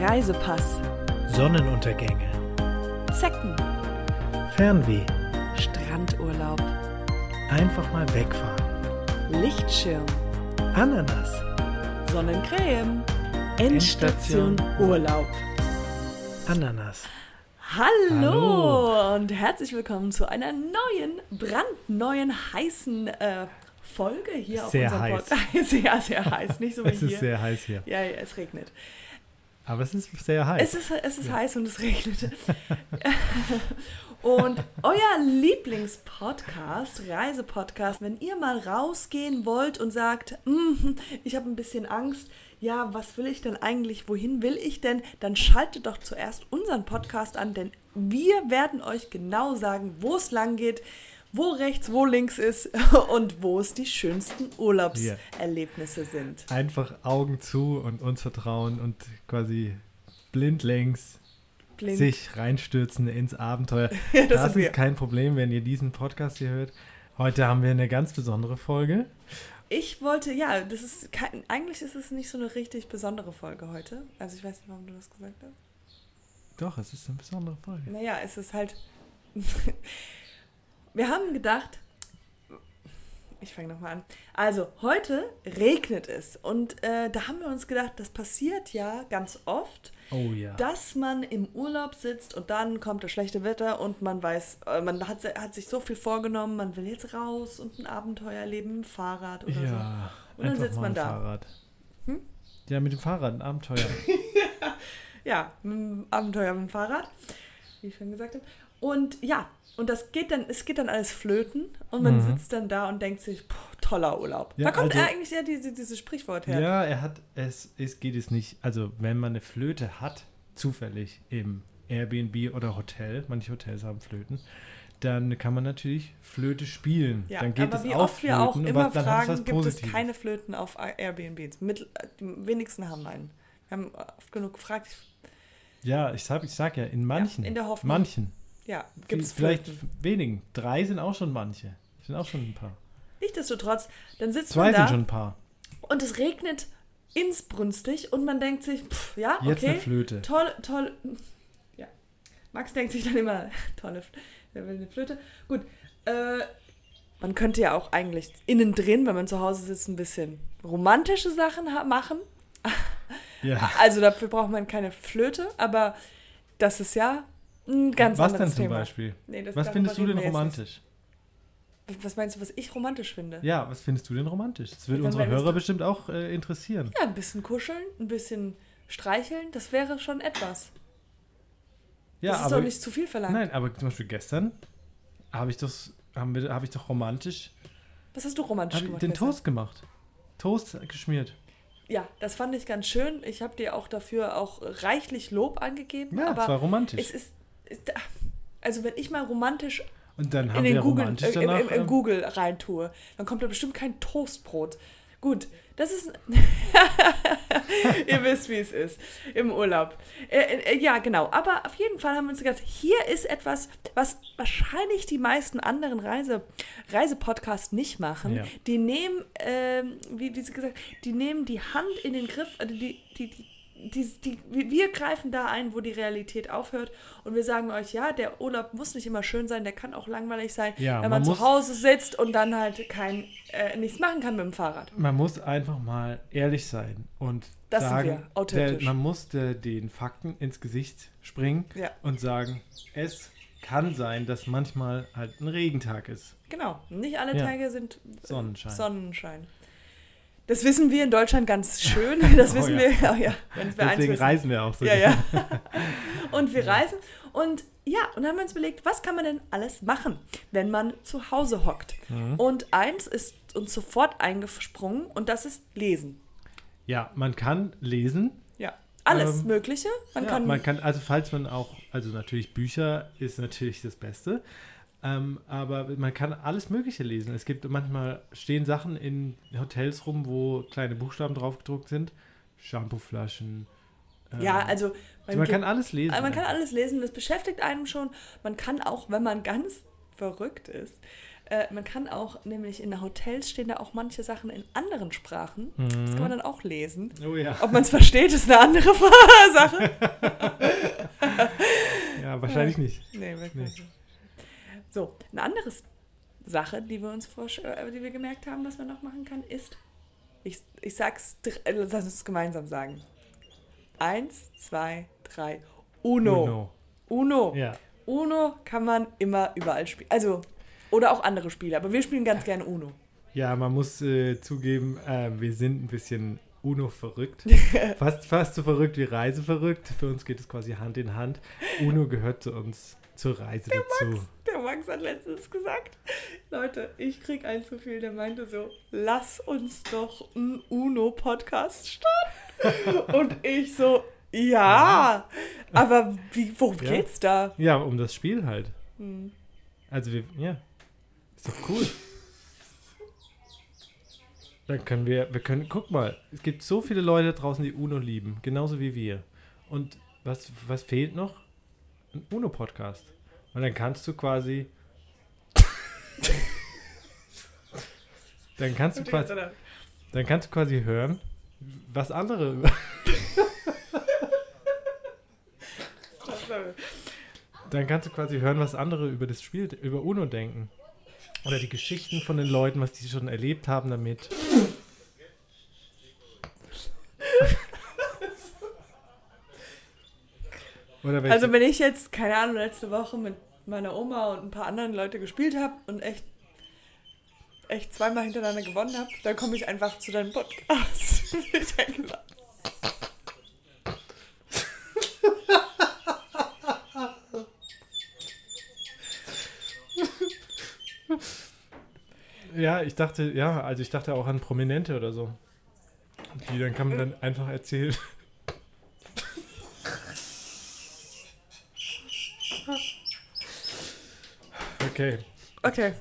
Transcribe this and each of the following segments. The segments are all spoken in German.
Reisepass, Sonnenuntergänge, Zecken, Fernweh, Strandurlaub, einfach mal wegfahren, Lichtschirm, Ananas, Sonnencreme, Endstation Urlaub. Ananas. Hallo, Hallo. und herzlich willkommen zu einer neuen, brandneuen, heißen äh, Folge hier Sehr auf unserem heiß. Podcast. sehr, sehr heiß, nicht so wie Es hier. ist sehr heiß hier. ja, ja, es regnet. Aber es ist sehr heiß. Es ist, es ist heiß und es regnet. und euer Lieblingspodcast, Reisepodcast, wenn ihr mal rausgehen wollt und sagt, "Mhm, ich habe ein bisschen Angst, ja, was will ich denn eigentlich, wohin will ich denn, dann schaltet doch zuerst unseren Podcast an, denn wir werden euch genau sagen, wo es lang geht, wo rechts, wo links ist und wo es die schönsten Urlaubserlebnisse sind. Einfach Augen zu und uns vertrauen und quasi blindlings Blind. sich reinstürzen ins Abenteuer. Das das ist kein Problem, wenn ihr diesen Podcast hier hört. Heute haben wir eine ganz besondere Folge. Ich wollte, ja, das ist kein, eigentlich ist es nicht so eine richtig besondere Folge heute. Also ich weiß nicht, warum du das gesagt hast. Doch, es ist eine besondere Folge. Naja, es ist halt. Wir haben gedacht. Ich fange nochmal an. Also, heute regnet es. Und äh, da haben wir uns gedacht, das passiert ja ganz oft, Oh ja. dass man im Urlaub sitzt und dann kommt das schlechte Wetter und man weiß, äh, man hat, hat sich so viel vorgenommen, man will jetzt raus und ein Abenteuer erleben mit dem Fahrrad oder so. ja, Und dann sitzt man ein da. Fahrrad. Hm? Ja, mit dem Fahrrad, ein Abenteuer. Ja, mit dem Abenteuer mit dem Fahrrad, wie ich schon gesagt habe. Und ja, und das geht dann, es geht dann alles flöten und man Mhm. sitzt dann da und denkt sich, boah, toller Urlaub. Ja, da kommt also- eigentlich ja diese, dieses Sprichwort her. Ja, er hat, es, es geht es nicht, also wenn man eine Flöte hat, zufällig im Airbnb oder Hotel, manche Hotels haben Flöten, dann kann man natürlich Flöte spielen. Ja, dann geht aber es wie auch oft wir auch Flöten, immer fragen, gibt es keine Flöten auf Airbnbs. Mit, die wenigsten haben einen. Wir haben oft genug gefragt. Ja, ich sag, ich sag ja, in manchen. in der Hoffnung. Manchen. Ja, gibt es Vielleicht wenigen. Drei sind auch schon manche. Sind auch schon ein paar. Nichtsdestotrotz, dann sitzt Zwei man da sind schon ein paar. und es regnet insbrünstig und man denkt sich, pff, ja, Jetzt okay. eine Flöte. Toll, toll. Ja. Max denkt sich dann immer, tolle, wer will eine Flöte? Gut. Äh, man könnte ja auch eigentlich innen drin, wenn man zu Hause sitzt, ein bisschen romantische Sachen machen. Ja. Also dafür braucht man keine Flöte, aber das ist ja ein ganz Was denn zum Thema. Beispiel? Nee, das- Was findest du denn romantisch? Was meinst du, was ich romantisch finde? Ja, was findest du denn romantisch? Das würde unsere Hörer bestimmt auch äh, interessieren. Ja, ein bisschen kuscheln, ein bisschen streicheln, das wäre schon etwas. Ja, das ist aber doch nicht zu viel verlangt. Nein, aber zum Beispiel gestern habe ich das, haben wir, habe ich doch romantisch Was hast du romantisch hab ich gemacht? den gestern? Toast gemacht. Toast geschmiert. Ja, das fand ich ganz schön. Ich habe dir auch dafür auch reichlich Lob angegeben. Ja, aber es war romantisch. es ist- also wenn ich mal romantisch in den Google, äh, im, im, im Google reintue, dann kommt da bestimmt kein Toastbrot. Gut, das ist. Ihr wisst, wie es ist im Urlaub. Äh, äh, ja, genau. Aber auf jeden Fall haben wir uns gedacht, hier ist etwas, was wahrscheinlich die meisten anderen Reise, Reisepodcasts nicht machen. Ja. Die nehmen, ähm, wie, wie sie gesagt, die nehmen die Hand in den Griff, also die, die, die, die, die, wir greifen da ein, wo die Realität aufhört und wir sagen euch, ja, der Urlaub muss nicht immer schön sein, der kann auch langweilig sein, Ja, wenn man, man zu Hause sitzt und dann halt kein, äh, nichts machen kann mit dem Fahrrad. man muss einfach mal ehrlich sein und Das sind sagen, wir, authentisch. Der, man muss der, den Fakten ins Gesicht springen Ja. und sagen, es kann sein, dass manchmal halt ein Regentag ist. Genau, nicht alle Ja. Tage sind äh, Sonnenschein. Sonnenschein. Das wissen wir in Deutschland ganz schön. Das Oh wissen ja. wir. Oh ja, wenn wir eins Deswegen reisen wir auch so. Ja, ja. Und wir reisen. Und ja, und dann haben wir uns überlegt, was kann man denn alles machen, wenn man zu Hause hockt? Mhm. Und eins ist uns sofort eingesprungen und das ist Lesen. ja, man kann lesen. Ja, alles Ähm, Mögliche. Man ja, kann, man kann, also falls man auch, also natürlich Bücher ist natürlich das Beste, ähm, aber man kann alles Mögliche lesen. Es gibt manchmal stehen Sachen in Hotels rum, wo kleine Buchstaben drauf gedruckt sind, Shampooflaschen. ähm, ja, also also man kann alles lesen. Also man kann alles lesen, das beschäftigt einem schon. Man kann auch, wenn man ganz verrückt ist, Äh, man kann auch, nämlich in Hotels stehen da auch manche Sachen in anderen Sprachen. Mhm. Das kann man dann auch lesen. Oh ja. Ob man es versteht, ist eine andere Sache. Ja, wahrscheinlich nicht. Nee, wirklich Nee. nicht. So, eine andere Sache, die wir uns vorsch- äh, die wir gemerkt haben, was man noch machen kann, ist, ich, ich sag's, äh, lass uns gemeinsam sagen. Eins, zwei, drei. Uno. Uno. Uno. Ja. Uno kann man immer überall spielen. Also, oder auch andere Spiele, aber wir spielen ganz gerne Uno. Ja, man muss äh, zugeben, äh, wir sind ein bisschen Uno verrückt. fast, fast so verrückt wie Reise verrückt. Für uns geht es quasi Hand in Hand. Uno gehört zu uns zur Reise dazu. Der Max hat letztens gesagt, Leute, ich krieg ein zu viel. Der meinte so, lass uns doch einen Uno-Podcast starten. Und ich so, ja, aber wie, worum Ja. geht's da? Ja, um das Spiel halt. Hm. Also wir, ja, ist doch cool. Dann können wir, wir können, guck mal, es gibt so viele Leute draußen, die Uno lieben, genauso wie wir. Und was, was fehlt noch? Ein Uno-Podcast. Und dann kannst du quasi, dann kannst du quasi, dann kannst du quasi hören, was andere, dann kannst du quasi hören, was andere über das Spiel, über Uno denken. Oder die Geschichten von den Leuten, was die schon erlebt haben damit. Oder welche, Also wenn ich jetzt, keine Ahnung, letzte Woche mit meiner Oma und ein paar anderen Leute gespielt habe und echt, echt zweimal hintereinander gewonnen habe, dann komme ich einfach zu deinem Podcast. Ja, ich dachte, ja, also ich dachte auch an Prominente oder so. Die dann kann man dann einfach erzählen. Okay. Okay.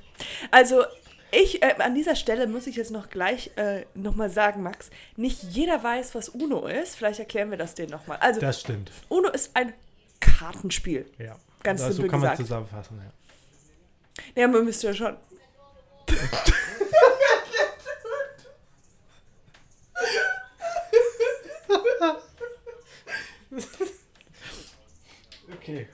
Also, ich, äh, an dieser Stelle muss ich jetzt noch gleich äh, nochmal sagen, Max, nicht jeder weiß, was Uno ist. Vielleicht erklären wir das denen nochmal. Also, Das stimmt. Uno ist ein Kartenspiel. Ja. Ganz also, so simpel kann man gesagt. zusammenfassen, ja. Ja, man müsste ja schon. Okay.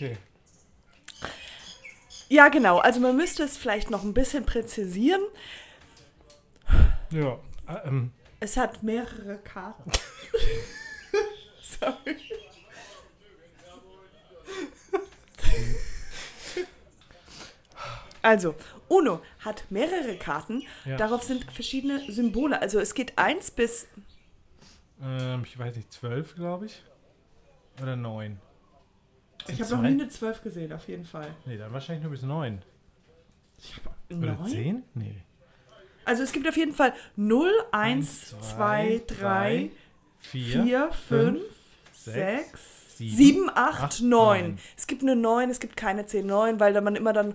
Okay. Ja, genau. Also, man müsste es vielleicht noch ein bisschen präzisieren. Ja. äh, Ähm, Es hat mehrere Karten. Sorry. Also, Uno hat mehrere Karten. Ja. Darauf sind verschiedene Symbole. Also es geht 1 bis ähm, ich weiß nicht, zwölf, glaube ich. Oder neun. Ich habe noch nie eine 12 gesehen, auf jeden Fall. Nee, dann wahrscheinlich nur bis neun. Oder Neun? zehn? Nee. Also es gibt auf jeden Fall 0, 1, Eins, 2, zwei, 3, drei, Vier. 4, 5, sechs, 6, sieben, 7, 8, acht, 9. neun. Es gibt eine 9, es gibt keine 10, 9, weil man immer dann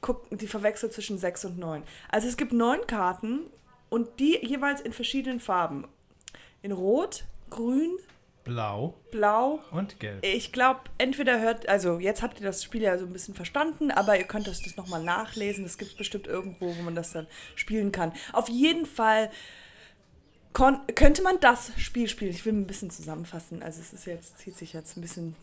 guckt, die verwechselt zwischen 6 und 9. Also es gibt 9 Karten und die jeweils in verschiedenen Farben. In Rot, Grün, Blau Blau, und Gelb. Ich glaube, entweder hört, also jetzt habt ihr das Spiel ja so ein bisschen verstanden, aber ihr könnt das, das nochmal nachlesen. Es gibt bestimmt irgendwo, wo man das dann spielen kann. Auf jeden Fall könnte man das Spiel spielen. Ich will ein bisschen zusammenfassen. Also es ist jetzt, zieht sich jetzt ein bisschen.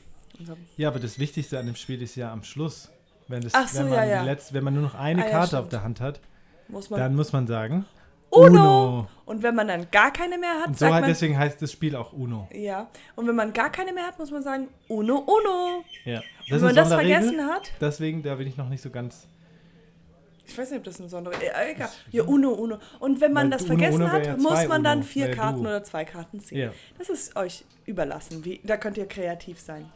Ja, aber das Wichtigste an dem Spiel ist ja am Schluss. Wenn, das, so, wenn, man ja, ja. Letzte, wenn man nur noch eine Ah, ja, Karte auf stimmt. der Hand hat, Muss dann muss man sagen Uno! Und wenn man dann gar keine mehr hat, Und so sagt halt man. deswegen heißt das Spiel auch Uno. Ja. Und wenn man gar keine mehr hat, muss man sagen Uno, Uno. Ja. Wenn Das man ist das vergessen hat, Deswegen, da bin ich noch nicht so ganz. Ich weiß nicht, ob das ein Sonderer äh, egal. Ja, Uno, Uno. Und wenn man Weil das Uno, vergessen Uno wär hat, ja muss man dann Uno, vier wär Karten du. oder zwei Karten ziehen. Ja. Das ist euch überlassen. Wie, da könnt ihr kreativ sein.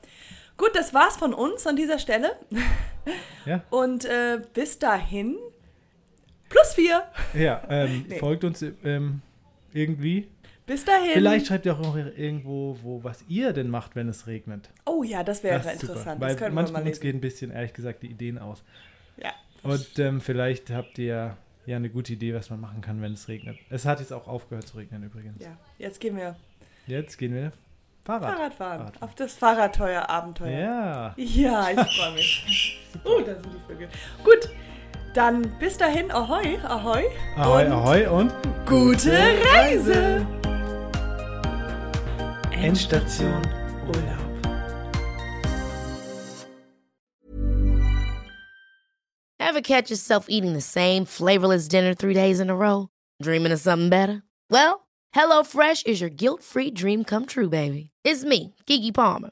Gut, das war's von uns an dieser Stelle. Ja. Und äh, bis dahin plus vier. Ja, ähm, Nee. folgt uns ähm, irgendwie. Bis dahin. Vielleicht schreibt ihr auch noch irgendwo, wo, was ihr denn macht, wenn es regnet. Oh ja, das wäre ist super, interessant. Weil das können wir manchmal mal uns gehen ein bisschen, ehrlich gesagt, die Ideen aus. Ja. Und ähm, vielleicht habt ihr ja eine gute Idee, was man machen kann, wenn es regnet. Es hat jetzt auch aufgehört zu regnen übrigens. Ja, jetzt gehen wir Jetzt gehen wir Fahrrad. Fahrradfahren. Fahrradfahren. Auf das Fahrradteuer-Abenteuer. Ja. Ja, ich freue mich. oh, da sind die Vögel. Gut, dann bis dahin, ahoi, ahoi. Ahoi, und ahoi und Gute Reise. Endstation Urlaub. Ever catch yourself eating the same flavorless dinner three days in a row? Dreaming of something better? Well, HelloFresh is your guilt free dream come true, baby. It's me, Kiki Palmer.